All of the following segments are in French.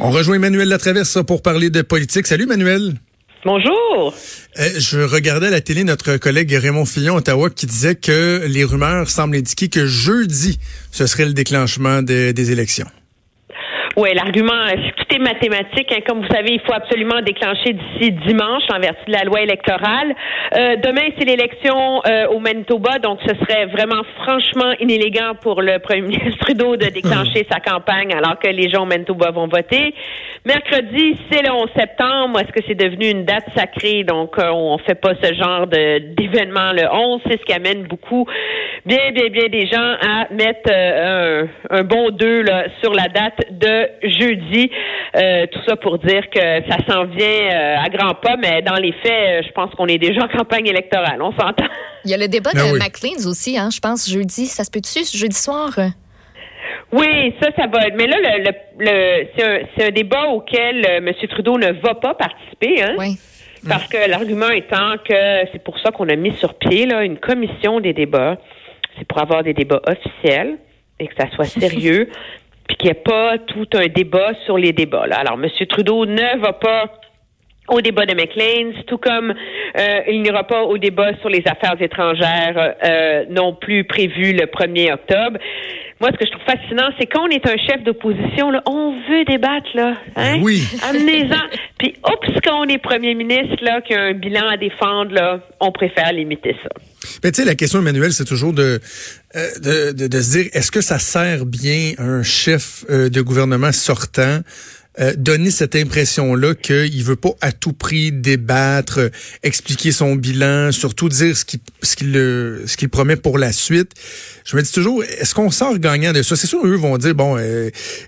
On rejoint Emmanuel Latraverse pour parler de politique. Salut Emmanuel. Bonjour. Euh, je regardais à la télé notre collègue Raymond Fillon, Ottawa, qui disait que les rumeurs semblent indiquer que jeudi, ce serait le déclenchement des élections. Oui, l'argument, tout est mathématique. Hein. Comme vous savez, il faut absolument déclencher d'ici dimanche en vertu de la loi électorale. Euh, demain, c'est l'élection euh, au Manitoba, donc ce serait vraiment franchement inélégant pour le premier ministre Trudeau de déclencher sa campagne alors que les gens au Manitoba vont voter. Mercredi, c'est le 11 septembre. Est-ce que c'est devenu une date sacrée? Donc, euh, on fait pas ce genre d'événement le 11. C'est ce qui amène beaucoup, bien, bien, bien des gens à mettre un, un bon 2 là, sur la date de jeudi. Euh, tout ça pour dire que ça s'en vient euh, à grands pas, mais dans les faits, euh, je pense qu'on est déjà en campagne électorale. On s'entend. Il y a le débat de ah McLean's aussi, hein, je pense, jeudi. Ça se peut-tu, jeudi soir? Oui, ça, ça va. Mais là, le, le, c'est un, débat auquel M. Trudeau ne va pas participer. Hein? Oui. Parce que l'argument étant que c'est pour ça qu'on a mis sur pied là, une commission des débats. C'est pour avoir des débats officiels et que ça soit sérieux, puis qu'il n'y ait pas tout un débat sur les débats. Là. Alors, M. Trudeau ne va pas au débat de McLean's, tout comme euh, il n'ira pas au débat sur les affaires étrangères euh, non plus prévu le 1er octobre. Moi, ce que je trouve fascinant, c'est quand on est un chef d'opposition, là, on veut débattre, là. Hein? Oui. Amenez-en. Puis, oups, quand on est premier ministre, là, qui a un bilan à défendre, là, on préfère limiter ça. Mais tu sais, la question, Emmanuel, c'est toujours de, euh, de, de, se dire, est-ce que ça sert bien un chef euh, de gouvernement sortant euh, donner cette impression-là qu'il veut pas à tout prix débattre, expliquer son bilan, surtout dire ce qu'il ce qu'il ce qu'il promet pour la suite. Je me dis toujours, est-ce qu'on sort gagnant de ça? C'est sûr, eux vont dire bon,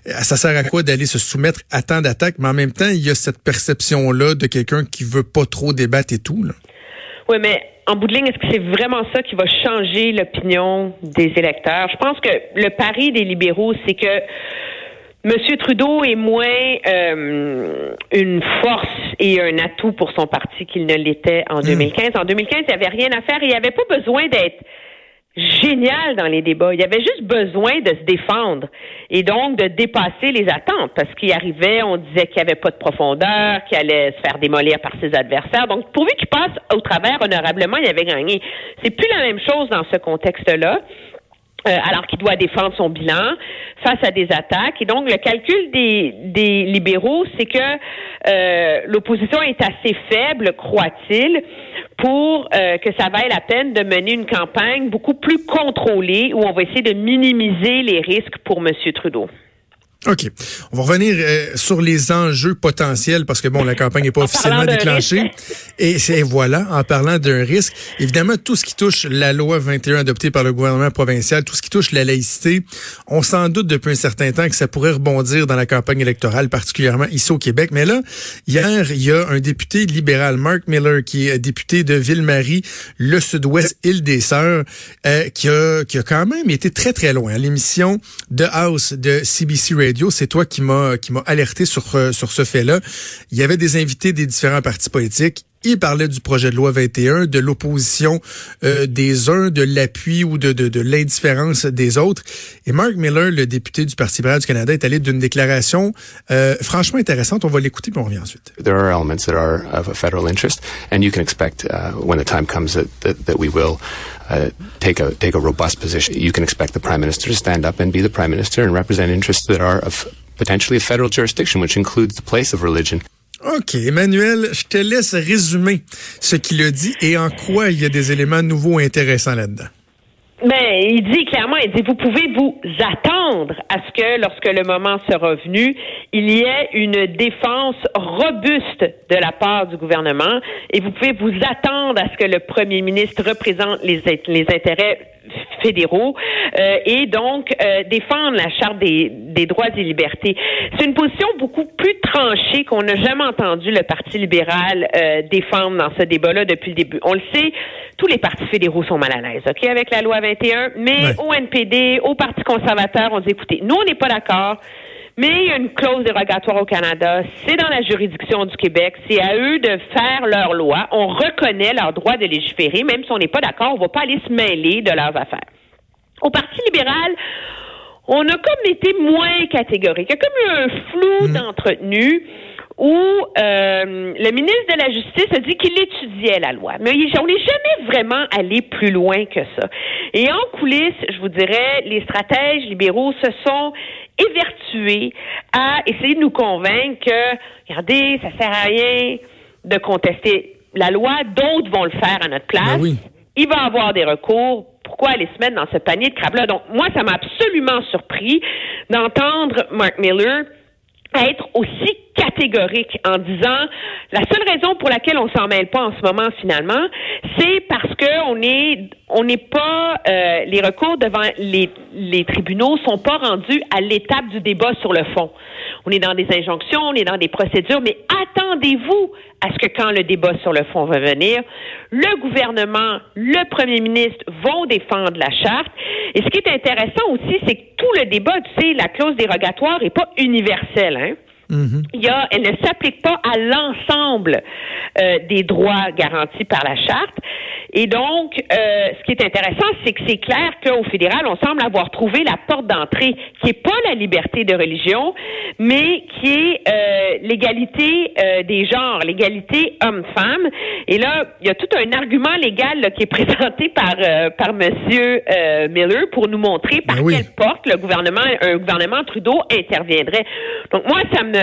ça sert à quoi d'aller se soumettre à tant d'attaques, mais en même temps, il y a cette perception-là de quelqu'un qui veut pas trop débattre et tout. Là. Oui, mais en bout de ligne, est-ce que c'est vraiment ça qui va changer l'opinion des électeurs? Je pense que le pari des libéraux, c'est que M. Trudeau est moins euh, une force et un atout pour son parti qu'il ne l'était en 2015. Hmm. En 2015, il n'y avait rien à faire. Il n'y avait pas besoin d'être génial dans les débats. Il y avait juste besoin de se défendre et donc de dépasser les attentes parce qu'il arrivait, on disait qu'il n'y avait pas de profondeur, qu'il allait se faire démolir par ses adversaires. Donc, pourvu qu'il passe au travers honorablement, il avait gagné. C'est plus la même chose dans ce contexte-là. Euh, alors qu'il doit défendre son bilan face à des attaques. Et donc, le calcul des, libéraux, c'est que euh, l'opposition est assez faible, croit-il, pour euh, que ça vaille la peine de mener une campagne beaucoup plus contrôlée où on va essayer de minimiser les risques pour M. Trudeau. OK. On va revenir euh, sur les enjeux potentiels parce que bon, la campagne n'est pas officiellement déclenchée. Et c'est voilà, en parlant d'un risque, évidemment, tout ce qui touche la loi 21 adoptée par le gouvernement provincial, tout ce qui touche la laïcité, on s'en doute depuis un certain temps que ça pourrait rebondir dans la campagne électorale, particulièrement ici au Québec. Mais là, hier, il y a un député libéral, Mark Miller, qui est député de Ville-Marie, le sud-ouest, île des Sœurs, euh, qui, a, qui a quand même été très, très loin. L'émission de House de CBC Radio c'est toi qui m'a qui m'a alerté sur euh, sur ce fait-là. Il y avait des invités des différents partis politiques. Il parlait du projet de loi 21, de l'opposition euh, des uns, de l'appui ou de, de, de l'indifférence des autres. Et Mark Miller, le député du Parti libéral du Canada, est allé d'une déclaration euh, franchement intéressante. On va l'écouter puis on revient ensuite. There are elements that are of a federal interest, and you can expect uh, when the time comes that, that, that we will uh, take a take a robust position. You can expect the prime minister to stand up and be the prime minister and represent interests that are of potentially a federal jurisdiction, which includes the place of religion. OK. Emmanuel, je te laisse résumer ce qu'il a dit et en quoi il y a des éléments nouveaux intéressants là-dedans. Ben, il dit clairement, il dit, vous pouvez vous attendre à ce que, lorsque le moment sera venu, il y ait une défense robuste de la part du gouvernement et vous pouvez vous attendre à ce que le premier ministre représente les, les intérêts fédéraux euh, et donc euh, défendre la charte des, des droits et libertés. C'est une position beaucoup plus tranchée qu'on n'a jamais entendu le Parti libéral euh, défendre dans ce débat-là depuis le début. On le sait, tous les partis fédéraux sont mal à l'aise, ok, avec la loi 21, mais au NPD, au Parti conservateur, on dit écoutez, nous on n'est pas d'accord. Mais il y a une clause dérogatoire au Canada. C'est dans la juridiction du Québec. C'est à eux de faire leur loi. On reconnaît leur droit de légiférer, même si on n'est pas d'accord. On ne va pas aller se mêler de leurs affaires. Au Parti libéral, on a comme été moins catégorique. Il y a comme eu un flou mmh. entretenu où euh, le ministre de la Justice a dit qu'il étudiait la loi. Mais on n'est jamais vraiment allé plus loin que ça. Et en coulisses, je vous dirais, les stratèges libéraux se sont évertués à essayer de nous convaincre que, regardez, ça sert à rien de contester la loi, d'autres vont le faire à notre place. Ben Il va y avoir des recours. Pourquoi aller se mettre dans ce panier de crabes-là? Donc, moi, ça m'a absolument surpris d'entendre Mark Miller être aussi catégorique en disant la seule raison pour laquelle on s'en mêle pas en ce moment finalement, c'est parce que on est on n'est pas euh, les recours devant les les tribunaux sont pas rendus à l'étape du débat sur le fond. On est dans des injonctions, on est dans des procédures, mais attendez-vous à ce que quand le débat sur le fond va venir, le gouvernement, le premier ministre vont défendre la charte. Et ce qui est intéressant aussi, c'est que tout le débat, tu sais, la clause dérogatoire est pas universelle, hein. Mm-hmm. Il y a, elle ne s'applique pas à l'ensemble euh, des droits garantis par la charte. Et donc, euh, ce qui est intéressant, c'est que c'est clair qu'au fédéral, on semble avoir trouvé la porte d'entrée qui est pas la liberté de religion, mais qui est euh, l'égalité des genres, l'égalité homme-femme. Et là, il y a tout un argument légal là, qui est présenté par par Monsieur Miller pour nous montrer par Ben oui. quelle porte le gouvernement, un gouvernement Trudeau interviendrait. Donc moi, ça me,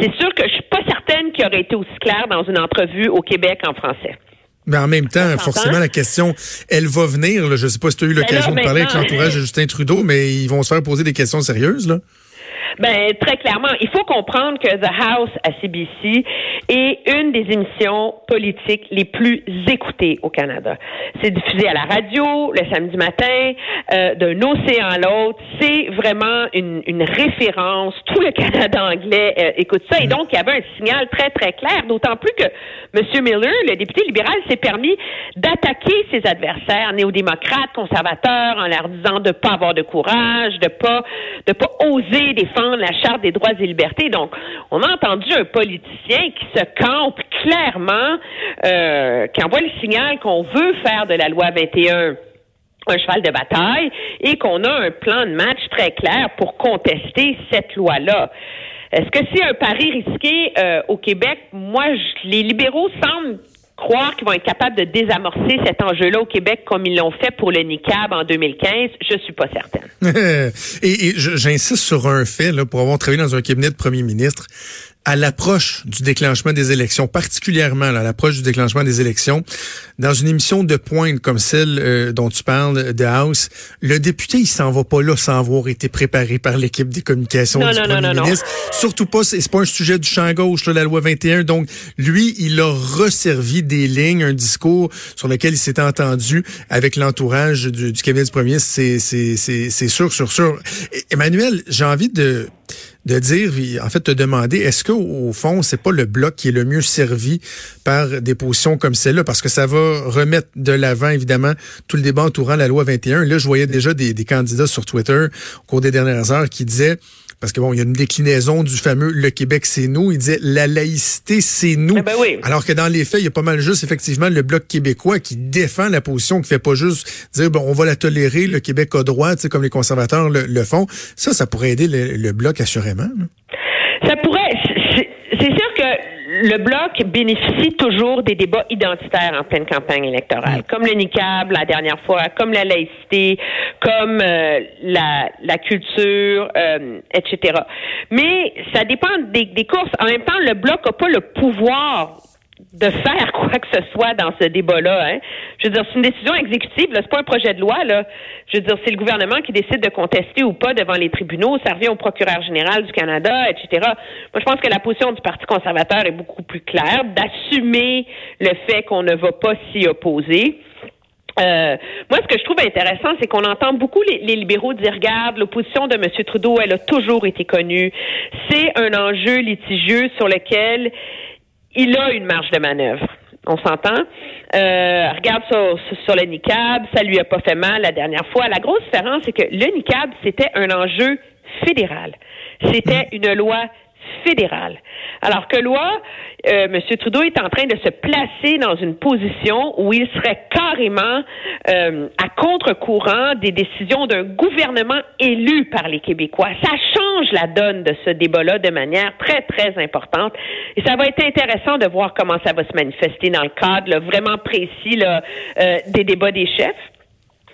c'est sûr que je suis pas certaine qu'il aurait été aussi clair dans une entrevue au Québec en français. Mais en même temps, forcément, la question, elle va venir. Là. Je sais pas si tu as eu l'occasion là, de parler avec l'entourage de Justin Trudeau, mais ils vont se faire poser des questions sérieuses. Là. Ben très clairement, il faut comprendre que The House à CBC est une des émissions politiques les plus écoutées au Canada. C'est diffusé à la radio le samedi matin, euh, d'un océan à l'autre. C'est vraiment une, une référence. Tout le Canada anglais euh, écoute ça. Et donc, il y avait un signal très, très clair, d'autant plus que M. Miller, le député libéral, s'est permis d'attaquer ses adversaires néo-démocrates, conservateurs, en leur disant de pas avoir de courage, de pas de pas oser défendre la charte des droits et libertés. Donc, on a entendu un politicien qui se campe clairement, euh, qui envoie le signal qu'on veut faire de la loi 21 un cheval de bataille et qu'on a un plan de match très clair pour contester cette loi-là. Est-ce que c'est un pari risqué euh, au Québec? Moi, je- les libéraux semblent croire qu'ils vont être capables de désamorcer cet enjeu-là au Québec comme ils l'ont fait pour le NICAB en 2015. Je suis pas certaine. et j'insiste sur un fait, pour avoir travaillé dans un cabinet de premier ministre, à l'approche du déclenchement des élections, particulièrement là, à l'approche du déclenchement des élections, dans une émission de pointe comme celle euh, dont tu parles de House, le député, il s'en va pas là sans avoir été préparé par l'équipe des communications Non, du non, non, premier non, non. ministre. Surtout pas, c'est pas un sujet du champ gauche, là, la loi 21. Donc, lui, il a resservi des lignes, un discours sur lequel il s'était entendu avec l'entourage du, du cabinet du premier ministre. C'est, sûr, sûr, sûr. Et- Emmanuel, j'ai envie de de dire, en fait, te demander, est-ce que au fond, c'est pas le bloc qui est le mieux servi par des positions comme celle-là, parce que ça va remettre de l'avant, évidemment, tout le débat entourant la loi 21. Là, je voyais déjà des, des candidats sur Twitter au cours des dernières heures qui disaient, parce que bon, il y a une déclinaison du fameux Le Québec, c'est nous. Il disait la laïcité, c'est nous. Eh ben oui. Alors que dans les faits, il y a pas mal juste effectivement le bloc québécois qui défend la position, qui fait pas juste dire bon, on va la tolérer, le Québec a droit, tu sais, comme les conservateurs le, le font. Ça, ça pourrait aider le, le bloc assurément. Ça pourrait. c'est- C'est sûr que le bloc bénéficie toujours des débats identitaires en pleine campagne électorale, comme le NICAB la dernière fois, comme la laïcité, comme euh, la, la culture, euh, etc. Mais ça dépend des, des courses. En même temps, le bloc n'a pas le pouvoir de faire quoi que ce soit dans ce débat-là. Hein. Je veux dire, c'est une décision exécutive, c'est pas un projet de loi. Là. Je veux dire, c'est le gouvernement qui décide de contester ou pas devant les tribunaux. Ça revient au procureur général du Canada, etc. Moi, je pense que la position du Parti conservateur est beaucoup plus claire, d'assumer le fait qu'on ne va pas s'y opposer. Euh, moi, ce que je trouve intéressant, c'est qu'on entend beaucoup les, les libéraux dire regarde, l'opposition de M. Trudeau, elle a toujours été connue. C'est un enjeu litigieux sur lequel il a une marge de manœuvre. On s'entend? Euh, regarde sur, sur le NICAB, ça lui a pas fait mal la dernière fois. La grosse différence, c'est que le NICAB, c'était un enjeu fédéral. C'était une loi fédérale. Alors que loi, euh, M. Trudeau est en train de se placer dans une position où il serait carrément euh, à contre-courant des décisions d'un gouvernement élu par les Québécois. Ça change la donne de ce débat-là de manière très, très importante. Et ça va être intéressant de voir comment ça va se manifester dans le cadre vraiment précis là, euh, des débats des chefs.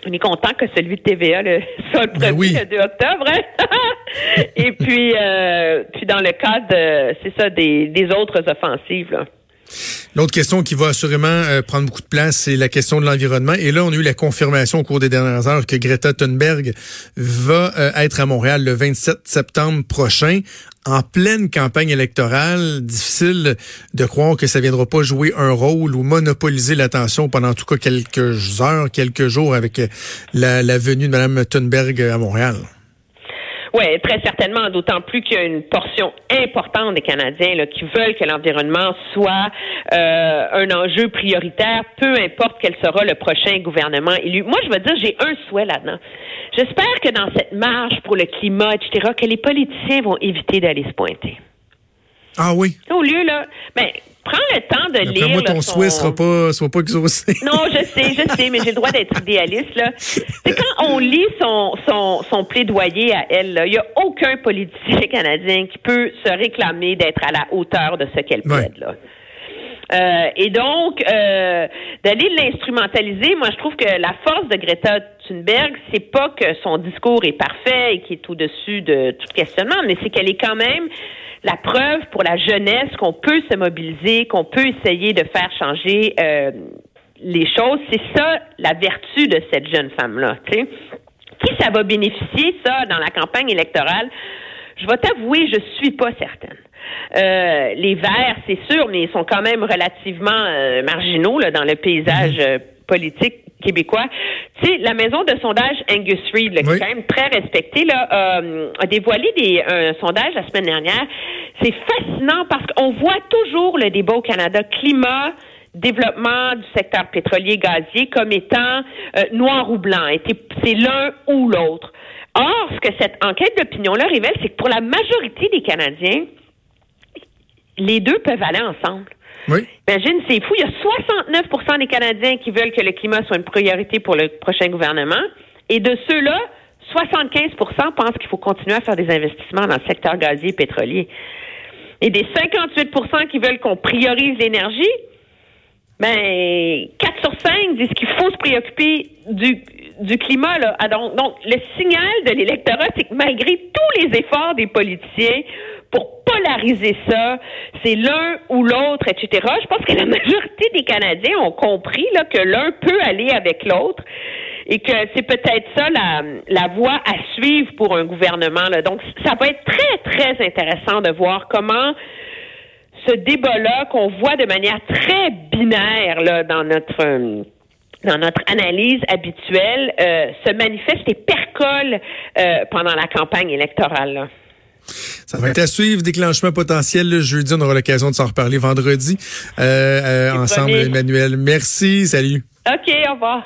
On est content que celui de TVA le, soit le ben premier le 2 octobre. Hein? Et puis, euh, puis dans le cadre, c'est ça, des, des autres offensives. Là. L'autre question qui va assurément euh, prendre beaucoup de place, c'est la question de l'environnement. Et là, on a eu la confirmation au cours des dernières heures que Greta Thunberg va euh, être à Montréal le 27 septembre prochain, en pleine campagne électorale. Difficile de croire que ça viendra pas jouer un rôle ou monopoliser l'attention pendant en tout cas quelques heures, quelques jours avec la, la venue de Mme Thunberg à Montréal. Oui, très certainement, d'autant plus qu'il y a une portion importante des Canadiens là, qui veulent que l'environnement soit euh, un enjeu prioritaire, peu importe quel sera le prochain gouvernement élu. Moi, je veux dire, j'ai un souhait là-dedans. J'espère que dans cette marche pour le climat, etc., que les politiciens vont éviter d'aller se pointer. Ah oui. Au lieu, là, ben, prends le temps de lire. moi, ton souhait sera pas, soit pas exaucé. Non, je sais, je sais, mais j'ai le droit d'être idéaliste, là. C'est quand on lit son, son, son plaidoyer à elle, il n'y a aucun politicien canadien qui peut se réclamer d'être à la hauteur de ce qu'elle plaide, là. Euh, et donc, euh, d'aller l'instrumentaliser, moi, je trouve que la force de Greta Thunberg, c'est pas que son discours est parfait et qu'il est au-dessus de tout questionnement, mais c'est qu'elle est quand même la preuve pour la jeunesse qu'on peut se mobiliser, qu'on peut essayer de faire changer euh, les choses. C'est ça la vertu de cette jeune femme-là. Qui ça va bénéficier, ça, dans la campagne électorale? Je vais t'avouer, je suis pas certaine. Euh, les Verts, c'est sûr, mais ils sont quand même relativement euh, marginaux là, dans le paysage euh, politique québécois. Tu sais, la maison de sondage Angus Reid, qui est quand même très respectée, là, euh, a dévoilé des, un sondage la semaine dernière. C'est fascinant parce qu'on voit toujours le débat au Canada climat développement du secteur pétrolier gazier comme étant euh, noir ou blanc. C'est l'un ou l'autre. Or, ce que cette enquête d'opinion-là révèle, c'est que pour la majorité des Canadiens, les deux peuvent aller ensemble. Oui. Imagine, c'est fou. Il y a 69% des Canadiens qui veulent que le climat soit une priorité pour le prochain gouvernement. Et de ceux-là, 75% pensent qu'il faut continuer à faire des investissements dans le secteur gazier et pétrolier. Et des 58% qui veulent qu'on priorise l'énergie, ben, 4 sur 5 disent qu'il faut se préoccuper du, climat. Là. Ah, donc, le signal de l'électorat, c'est que malgré tous les efforts des politiciens pour polariser ça, c'est l'un ou l'autre, etc. Je pense que la majorité des Canadiens ont compris là, que l'un peut aller avec l'autre et que c'est peut-être ça la, la voie à suivre pour un gouvernement. Là. Donc, ça va être très, très intéressant de voir comment ce débat-là qu'on voit de manière très binaire là, dans notre dans notre analyse habituelle euh, se manifeste et percole euh, pendant la campagne électorale. Là. Ça va être à suivre, déclenchement potentiel le jeudi. On aura l'occasion de s'en reparler vendredi euh, ensemble, Emmanuel. Merci, salut. OK, au revoir.